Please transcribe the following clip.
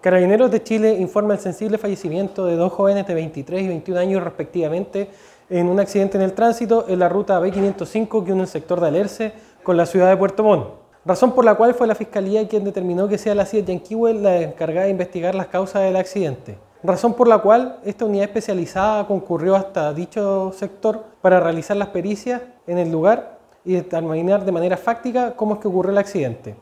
Carabineros de Chile informa el sensible fallecimiento de dos jóvenes de 23 y 21 años respectivamente en un accidente en el tránsito en la ruta B505 que une el sector de Alerce con la ciudad de Puerto Montt. Razón por la cual fue la Fiscalía quien determinó que sea la CIA Yanquiwe la encargada de investigar las causas del accidente. Razón por la cual esta unidad especializada concurrió hasta dicho sector para realizar las pericias en el lugar y determinar de manera fáctica cómo es que ocurrió el accidente.